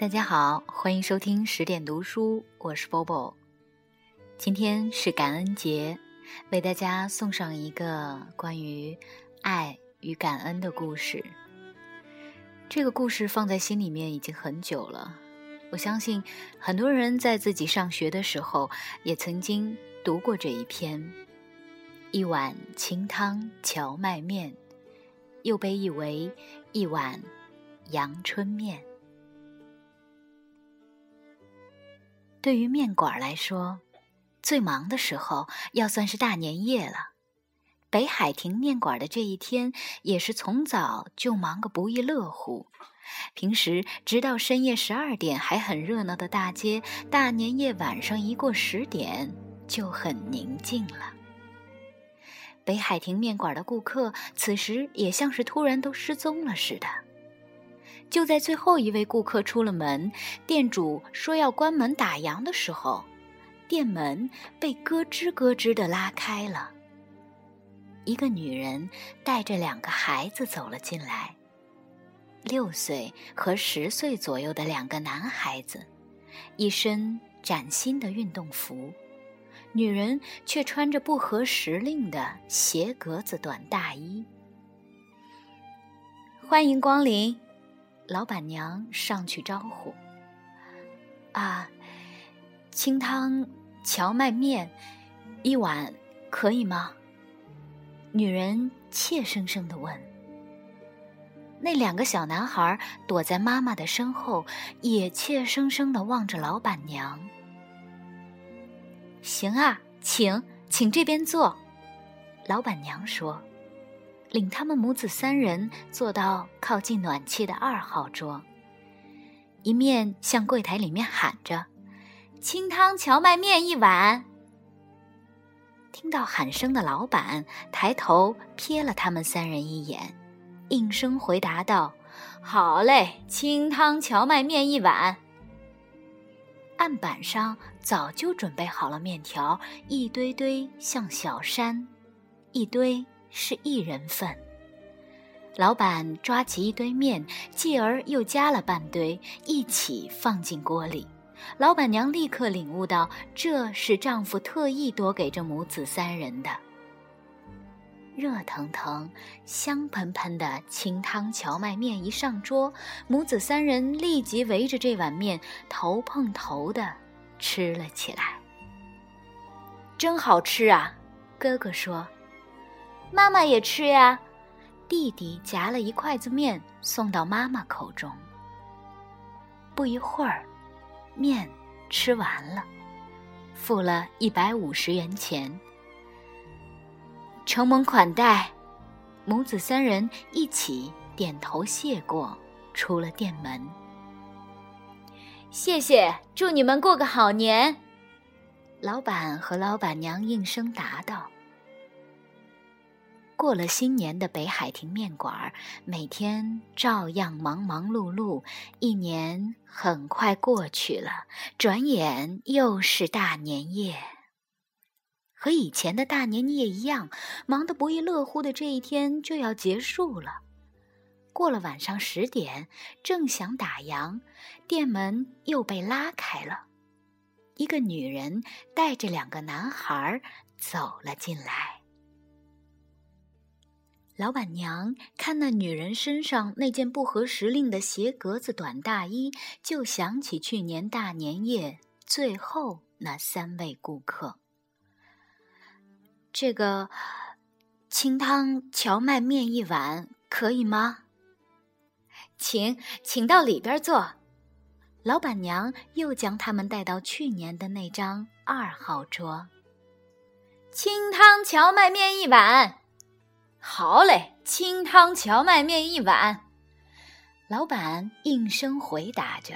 大家好，欢迎收听十点读书，我是 Bobo。今天是感恩节，为大家送上一个关于爱与感恩的故事。这个故事放在心里面已经很久了，我相信很多人在自己上学的时候也曾经读过这一篇。一碗清汤荞麦面，又被译为一碗阳春面。对于面馆来说，最忙的时候要算是大年夜了。北海亭面馆的这一天也是从早就忙个不亦乐乎。平时直到深夜十二点还很热闹的大街，大年夜晚上一过十点就很宁静了。北海亭面馆的顾客此时也像是突然都失踪了似的。就在最后一位顾客出了门，店主说要关门打烊的时候，店门被咯吱咯吱的拉开了。一个女人带着两个孩子走了进来，六岁和十岁左右的两个男孩子，一身崭新的运动服，女人却穿着不合时令的斜格子短大衣。欢迎光临。老板娘上去招呼：“啊，清汤荞麦面，一碗可以吗？”女人怯生生的问。那两个小男孩躲在妈妈的身后，也怯生生的望着老板娘。“行啊，请，请这边坐。”老板娘说。领他们母子三人坐到靠近暖气的二号桌，一面向柜台里面喊着：“清汤荞麦面一碗。”听到喊声的老板抬头瞥了他们三人一眼，应声回答道：“好嘞，清汤荞麦面一碗。”案板上早就准备好了面条，一堆堆像小山，一堆。是一人份。老板抓起一堆面，继而又加了半堆，一起放进锅里。老板娘立刻领悟到，这是丈夫特意多给这母子三人的。热腾腾、香喷喷的清汤荞麦面一上桌，母子三人立即围着这碗面头碰头的吃了起来。真好吃啊！哥哥说。妈妈也吃呀，弟弟夹了一筷子面送到妈妈口中。不一会儿，面吃完了，付了一百五十元钱，承蒙款待，母子三人一起点头谢过，出了店门。谢谢，祝你们过个好年。老板和老板娘应声答道。过了新年的北海亭面馆，每天照样忙忙碌碌。一年很快过去了，转眼又是大年夜。和以前的大年夜一样，忙得不亦乐乎的这一天就要结束了。过了晚上十点，正想打烊，店门又被拉开了，一个女人带着两个男孩走了进来。老板娘看那女人身上那件不合时令的斜格子短大衣，就想起去年大年夜最后那三位顾客。这个清汤荞麦面一碗可以吗？请，请到里边坐。老板娘又将他们带到去年的那张二号桌。清汤荞麦面一碗。好嘞，清汤荞麦面一碗。老板应声回答着，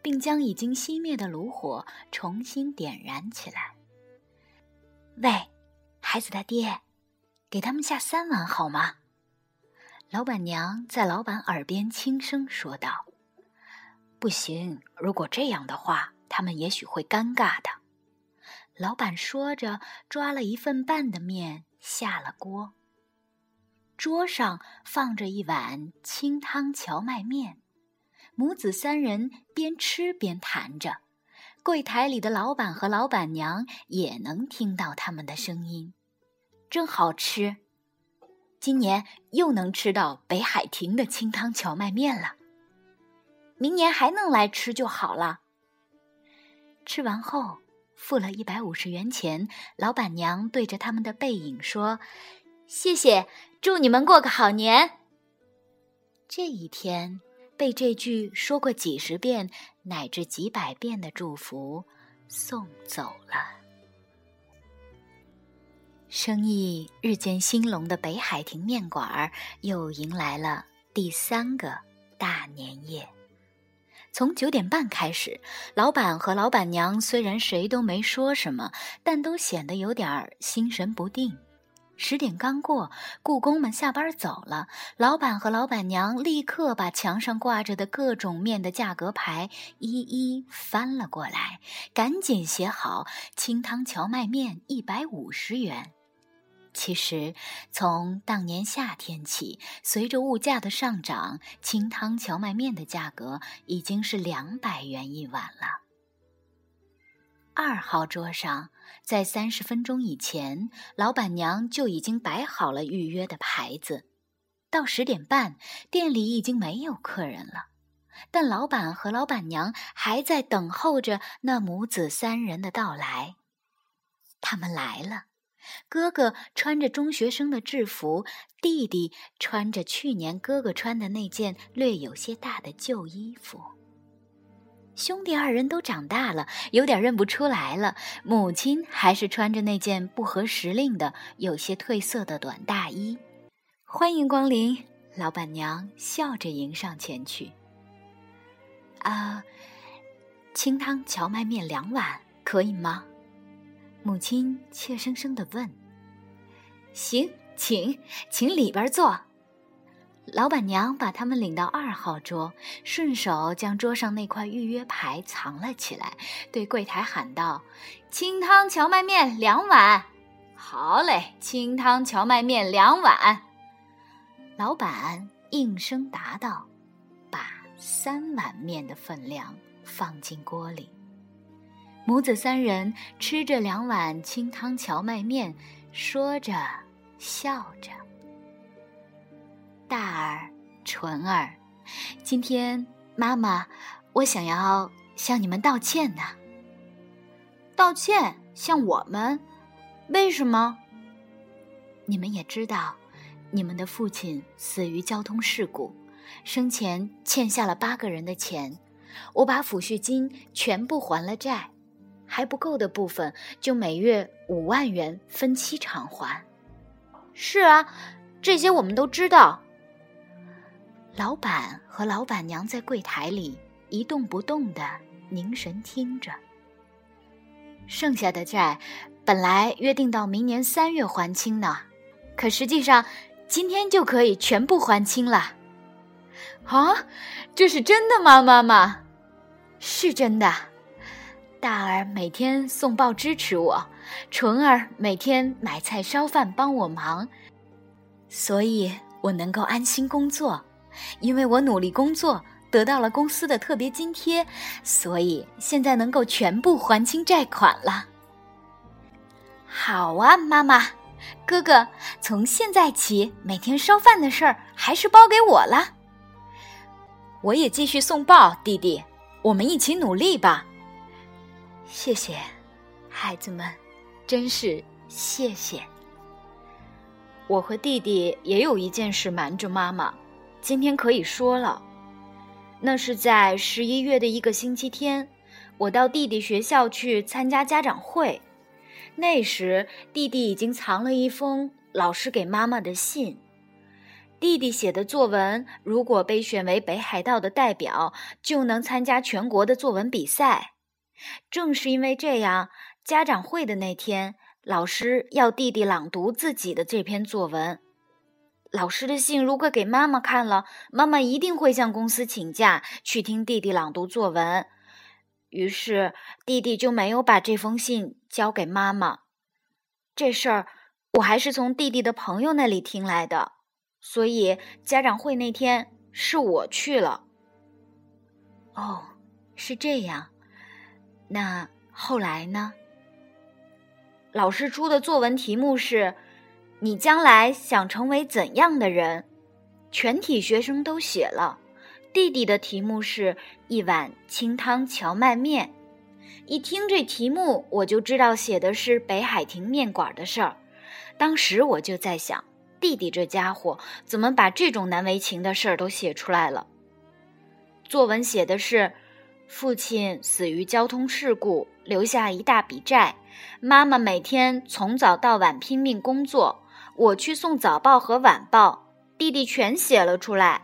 并将已经熄灭的炉火重新点燃起来。喂，孩子他爹，给他们下三碗好吗？老板娘在老板耳边轻声说道：“不行，如果这样的话，他们也许会尴尬的。”老板说着，抓了一份半的面下了锅。桌上放着一碗清汤荞麦面，母子三人边吃边谈着，柜台里的老板和老板娘也能听到他们的声音。真好吃，今年又能吃到北海亭的清汤荞麦面了。明年还能来吃就好了。吃完后，付了一百五十元钱，老板娘对着他们的背影说：“谢谢，祝你们过个好年。”这一天被这句说过几十遍乃至几百遍的祝福送走了。生意日渐兴隆的北海亭面馆儿又迎来了第三个大年夜。从九点半开始，老板和老板娘虽然谁都没说什么，但都显得有点心神不定。十点刚过，故宫们下班走了，老板和老板娘立刻把墙上挂着的各种面的价格牌一一翻了过来，赶紧写好清汤荞麦面一百五十元。其实，从当年夏天起，随着物价的上涨，清汤荞麦面的价格已经是两百元一碗了。二号桌上，在三十分钟以前，老板娘就已经摆好了预约的牌子。到十点半，店里已经没有客人了，但老板和老板娘还在等候着那母子三人的到来。他们来了。哥哥穿着中学生的制服，弟弟穿着去年哥哥穿的那件略有些大的旧衣服。兄弟二人都长大了，有点认不出来了。母亲还是穿着那件不合时令的、有些褪色的短大衣。欢迎光临，老板娘笑着迎上前去。啊，清汤荞麦面两碗，可以吗？母亲怯生生的问：“行，请，请里边坐。”老板娘把他们领到二号桌，顺手将桌上那块预约牌藏了起来，对柜台喊道：“清汤荞麦面两碗。”“好嘞，清汤荞麦面两碗。”老板应声答道，把三碗面的分量放进锅里。母子三人吃着两碗清汤荞麦面，说着笑着。大儿、纯儿，今天妈妈，我想要向你们道歉呢。道歉？向我们？为什么？你们也知道，你们的父亲死于交通事故，生前欠下了八个人的钱，我把抚恤金全部还了债。还不够的部分，就每月五万元分期偿还。是啊，这些我们都知道。老板和老板娘在柜台里一动不动的凝神听着。剩下的债本来约定到明年三月还清呢，可实际上今天就可以全部还清了。啊，这是真的吗，妈妈？是真的。大儿每天送报支持我，纯儿每天买菜烧饭帮我忙，所以我能够安心工作。因为我努力工作，得到了公司的特别津贴，所以现在能够全部还清债款了。好啊，妈妈，哥哥，从现在起每天烧饭的事儿还是包给我了。我也继续送报，弟弟，我们一起努力吧。谢谢，孩子们，真是谢谢。我和弟弟也有一件事瞒着妈妈，今天可以说了。那是在十一月的一个星期天，我到弟弟学校去参加家长会。那时，弟弟已经藏了一封老师给妈妈的信。弟弟写的作文，如果被选为北海道的代表，就能参加全国的作文比赛。正是因为这样，家长会的那天，老师要弟弟朗读自己的这篇作文。老师的信如果给妈妈看了，妈妈一定会向公司请假去听弟弟朗读作文。于是，弟弟就没有把这封信交给妈妈。这事儿我还是从弟弟的朋友那里听来的，所以家长会那天是我去了。哦，是这样。那后来呢？老师出的作文题目是：“你将来想成为怎样的人？”全体学生都写了。弟弟的题目是一碗清汤荞麦面。一听这题目，我就知道写的是北海亭面馆的事儿。当时我就在想，弟弟这家伙怎么把这种难为情的事儿都写出来了？作文写的是。父亲死于交通事故，留下一大笔债。妈妈每天从早到晚拼命工作，我去送早报和晚报。弟弟全写了出来，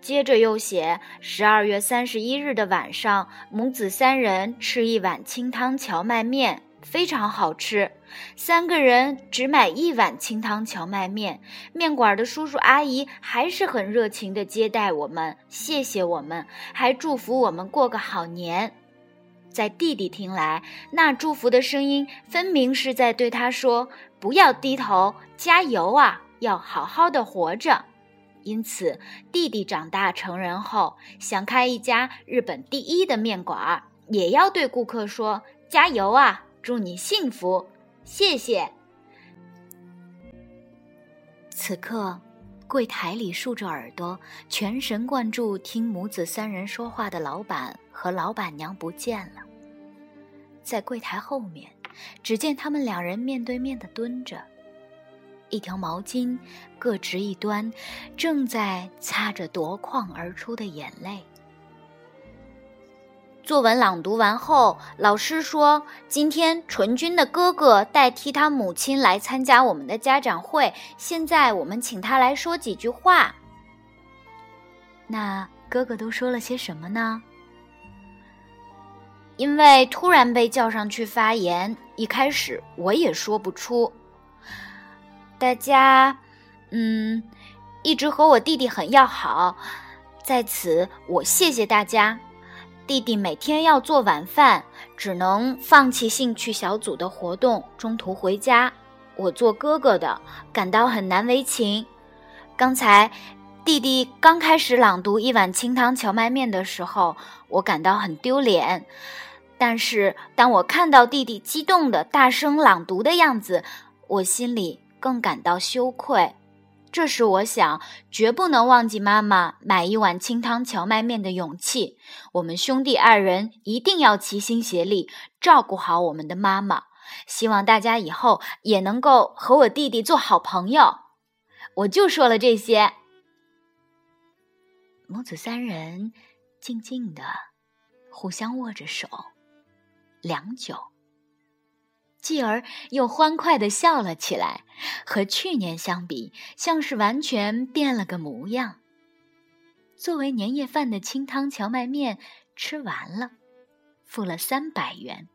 接着又写十二月三十一日的晚上，母子三人吃一碗清汤荞麦面。非常好吃，三个人只买一碗清汤荞麦面。面馆的叔叔阿姨还是很热情地接待我们，谢谢我们，还祝福我们过个好年。在弟弟听来，那祝福的声音分明是在对他说：“不要低头，加油啊，要好好的活着。”因此，弟弟长大成人后，想开一家日本第一的面馆，也要对顾客说：“加油啊！”祝你幸福，谢谢。此刻，柜台里竖着耳朵、全神贯注听母子三人说话的老板和老板娘不见了。在柜台后面，只见他们两人面对面的蹲着，一条毛巾各执一端，正在擦着夺眶而出的眼泪。作文朗读完后，老师说：“今天纯君的哥哥代替他母亲来参加我们的家长会，现在我们请他来说几句话。”那哥哥都说了些什么呢？因为突然被叫上去发言，一开始我也说不出。大家，嗯，一直和我弟弟很要好，在此我谢谢大家。弟弟每天要做晚饭，只能放弃兴趣小组的活动，中途回家。我做哥哥的感到很难为情。刚才弟弟刚开始朗读一碗清汤荞麦面的时候，我感到很丢脸。但是当我看到弟弟激动的大声朗读的样子，我心里更感到羞愧。这时，我想绝不能忘记妈妈买一碗清汤荞麦面的勇气。我们兄弟二人一定要齐心协力，照顾好我们的妈妈。希望大家以后也能够和我弟弟做好朋友。我就说了这些。母子三人静静的互相握着手，良久。继而又欢快的笑了起来，和去年相比，像是完全变了个模样。作为年夜饭的清汤荞麦面吃完了，付了三百元，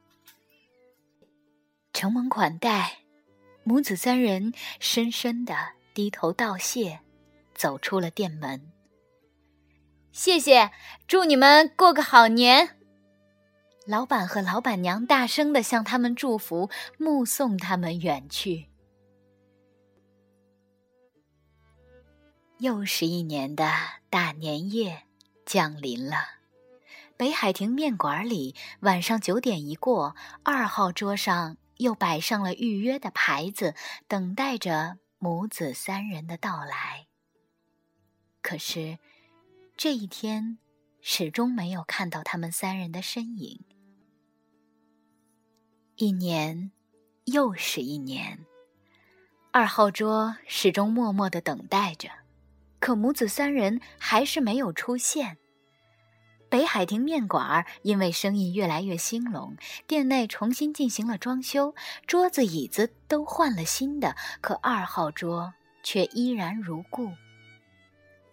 承蒙款待，母子三人深深的低头道谢，走出了店门。谢谢，祝你们过个好年。老板和老板娘大声的向他们祝福，目送他们远去。又是一年的大年夜降临了，北海亭面馆里，晚上九点一过，二号桌上又摆上了预约的牌子，等待着母子三人的到来。可是，这一天始终没有看到他们三人的身影。一年，又是一年。二号桌始终默默的等待着，可母子三人还是没有出现。北海亭面馆因为生意越来越兴隆，店内重新进行了装修，桌子椅子都换了新的，可二号桌却依然如故。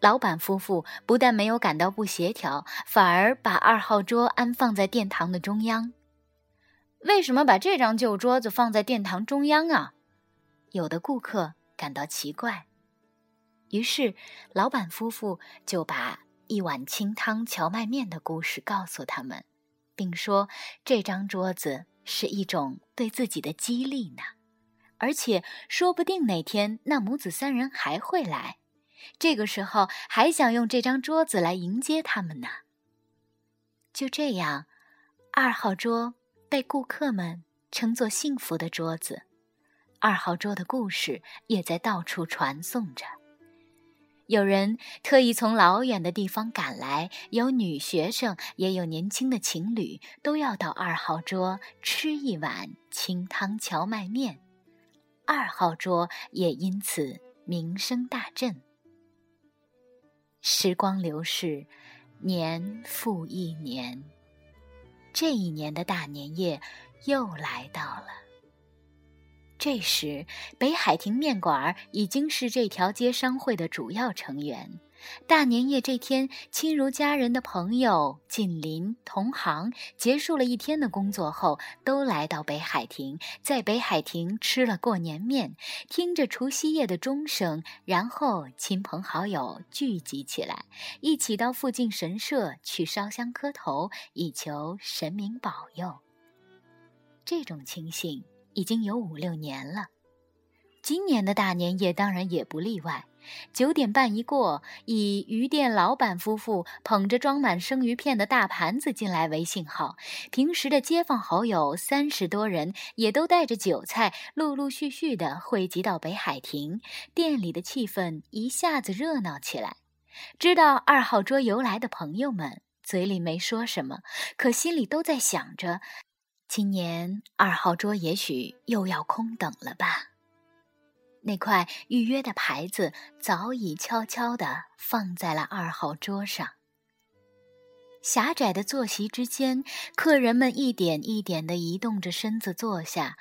老板夫妇不但没有感到不协调，反而把二号桌安放在殿堂的中央。为什么把这张旧桌子放在殿堂中央啊？有的顾客感到奇怪，于是老板夫妇就把一碗清汤荞麦面的故事告诉他们，并说这张桌子是一种对自己的激励呢，而且说不定哪天那母子三人还会来，这个时候还想用这张桌子来迎接他们呢。就这样，二号桌被顾客们称作幸福的桌子。二号桌的故事也在到处传颂着。有人特意从老远的地方赶来，有女学生，也有年轻的情侣，都要到二号桌吃一碗清汤荞麦面。二号桌也因此名声大振。时光流逝，年复一年，这一年的大年夜又来到了。这时，北海亭面馆已经是这条街商会的主要成员。大年夜这天，亲如家人的朋友、近邻、同行，结束了一天的工作后，都来到北海亭，在北海亭吃了过年面，听着除夕夜的钟声，然后亲朋好友聚集起来，一起到附近神社去烧香磕头，以求神明保佑。这种情形已经有五六年了，今年的大年夜当然也不例外。九点半一过，以鱼店老板夫妇捧着装满生鱼片的大盘子进来为信号。平时的街坊好友三十多人，也都带着酒菜，陆陆续续的汇集到北海亭店里的气氛一下子热闹起来。知道二号桌由来的朋友们，嘴里没说什么，可心里都在想着：今年二号桌也许又要空等了吧。那块预约的牌子早已悄悄地放在了二号桌上。狭窄的坐席之间，客人们一点一点地移动着身子坐下，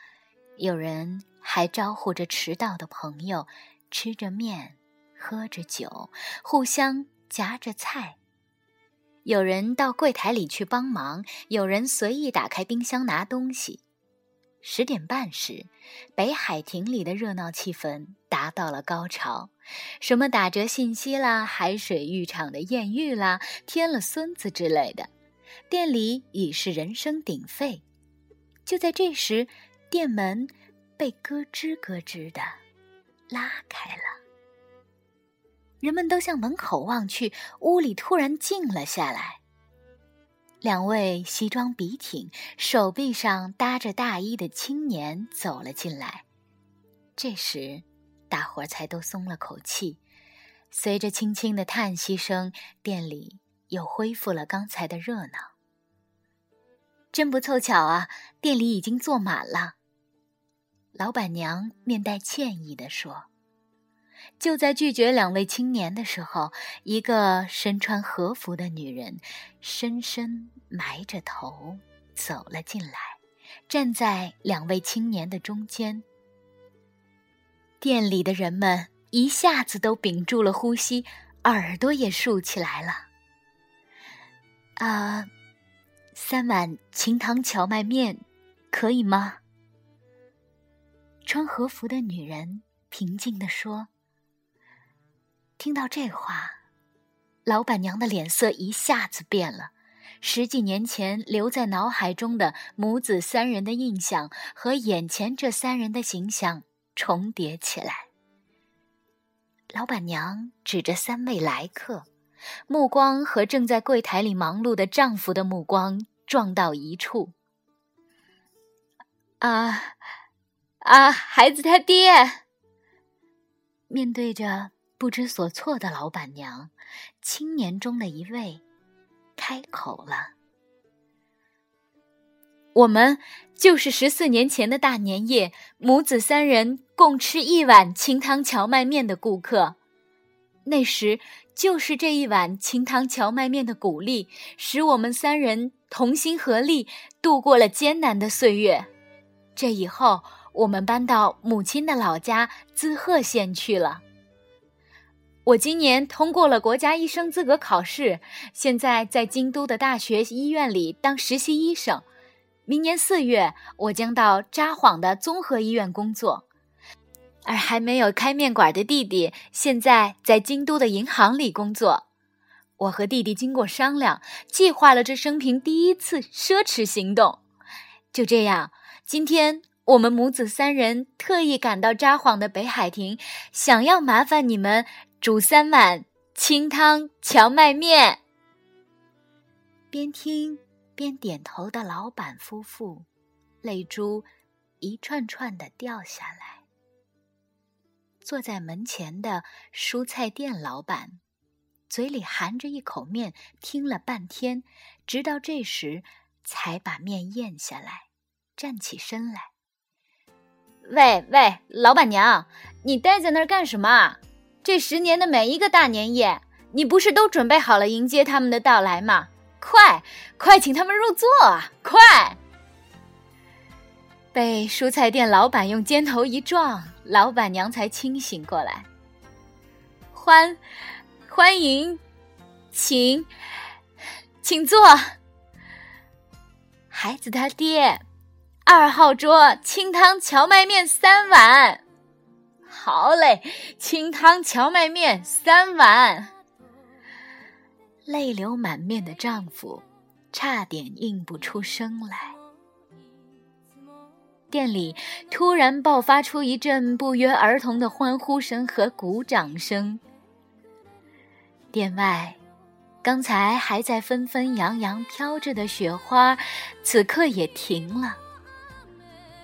有人还招呼着迟到的朋友，吃着面，喝着酒，互相夹着菜。有人到柜台里去帮忙，有人随意打开冰箱拿东西。十点半时，北海亭里的热闹气氛达到了高潮，什么打折信息啦、海水浴场的艳遇啦、添了孙子之类的，店里已是人声鼎沸。就在这时，店门被咯吱咯吱的拉开了，人们都向门口望去，屋里突然静了下来。两位西装笔挺、手臂上搭着大衣的青年走了进来。这时，大伙儿才都松了口气。随着轻轻的叹息声，店里又恢复了刚才的热闹。真不凑巧啊，店里已经坐满了。老板娘面带歉意地说。就在拒绝两位青年的时候，一个身穿和服的女人深深埋着头走了进来，站在两位青年的中间。店里的人们一下子都屏住了呼吸，耳朵也竖起来了。啊，三碗清汤荞麦面，可以吗？穿和服的女人平静地说。听到这话，老板娘的脸色一下子变了。十几年前留在脑海中的母子三人的印象和眼前这三人的形象重叠起来。老板娘指着三位来客，目光和正在柜台里忙碌的丈夫的目光撞到一处。啊，啊，孩子他爹。面对着。不知所措的老板娘，青年中的一位，开口了：“我们就是十四年前的大年夜，母子三人共吃一碗清汤荞麦面的顾客。那时，就是这一碗清汤荞麦面的鼓励，使我们三人同心合力度过了艰难的岁月。这以后，我们搬到母亲的老家滋贺县去了。”我今年通过了国家医生资格考试，现在在京都的大学医院里当实习医生。明年四月，我将到札幌的综合医院工作。而还没有开面馆的弟弟，现在在京都的银行里工作。我和弟弟经过商量，计划了这生平第一次奢侈行动。就这样，今天我们母子三人特意赶到札幌的北海亭，想要麻烦你们。煮三碗清汤荞麦面。边听边点头的老板夫妇，泪珠一串串的掉下来。坐在门前的蔬菜店老板，嘴里含着一口面，听了半天，直到这时才把面咽下来，站起身来。喂喂，老板娘，你待在那儿干什么？这十年的每一个大年夜，你不是都准备好了迎接他们的到来吗？快快请他们入座啊！快！被蔬菜店老板用肩头一撞。老板娘才清醒过来，欢欢迎，请请坐。孩子他爹，二号桌清汤荞麦面三碗。好嘞，清汤荞麦面三碗。泪流满面的丈夫差点应不出声来。店里突然爆发出一阵不约而同的欢呼声和鼓掌声。店外，刚才还在纷纷扬扬飘着的雪花，此刻也停了。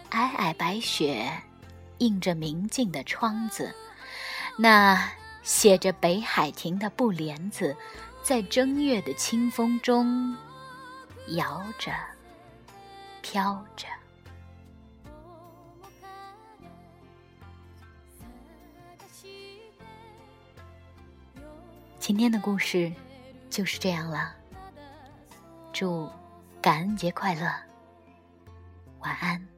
皑皑白雪映着明净的窗子，那写着北海亭的布帘子，在正月的清风中摇着，飘着。今天的故事就是这样了。祝感恩节快乐，晚安。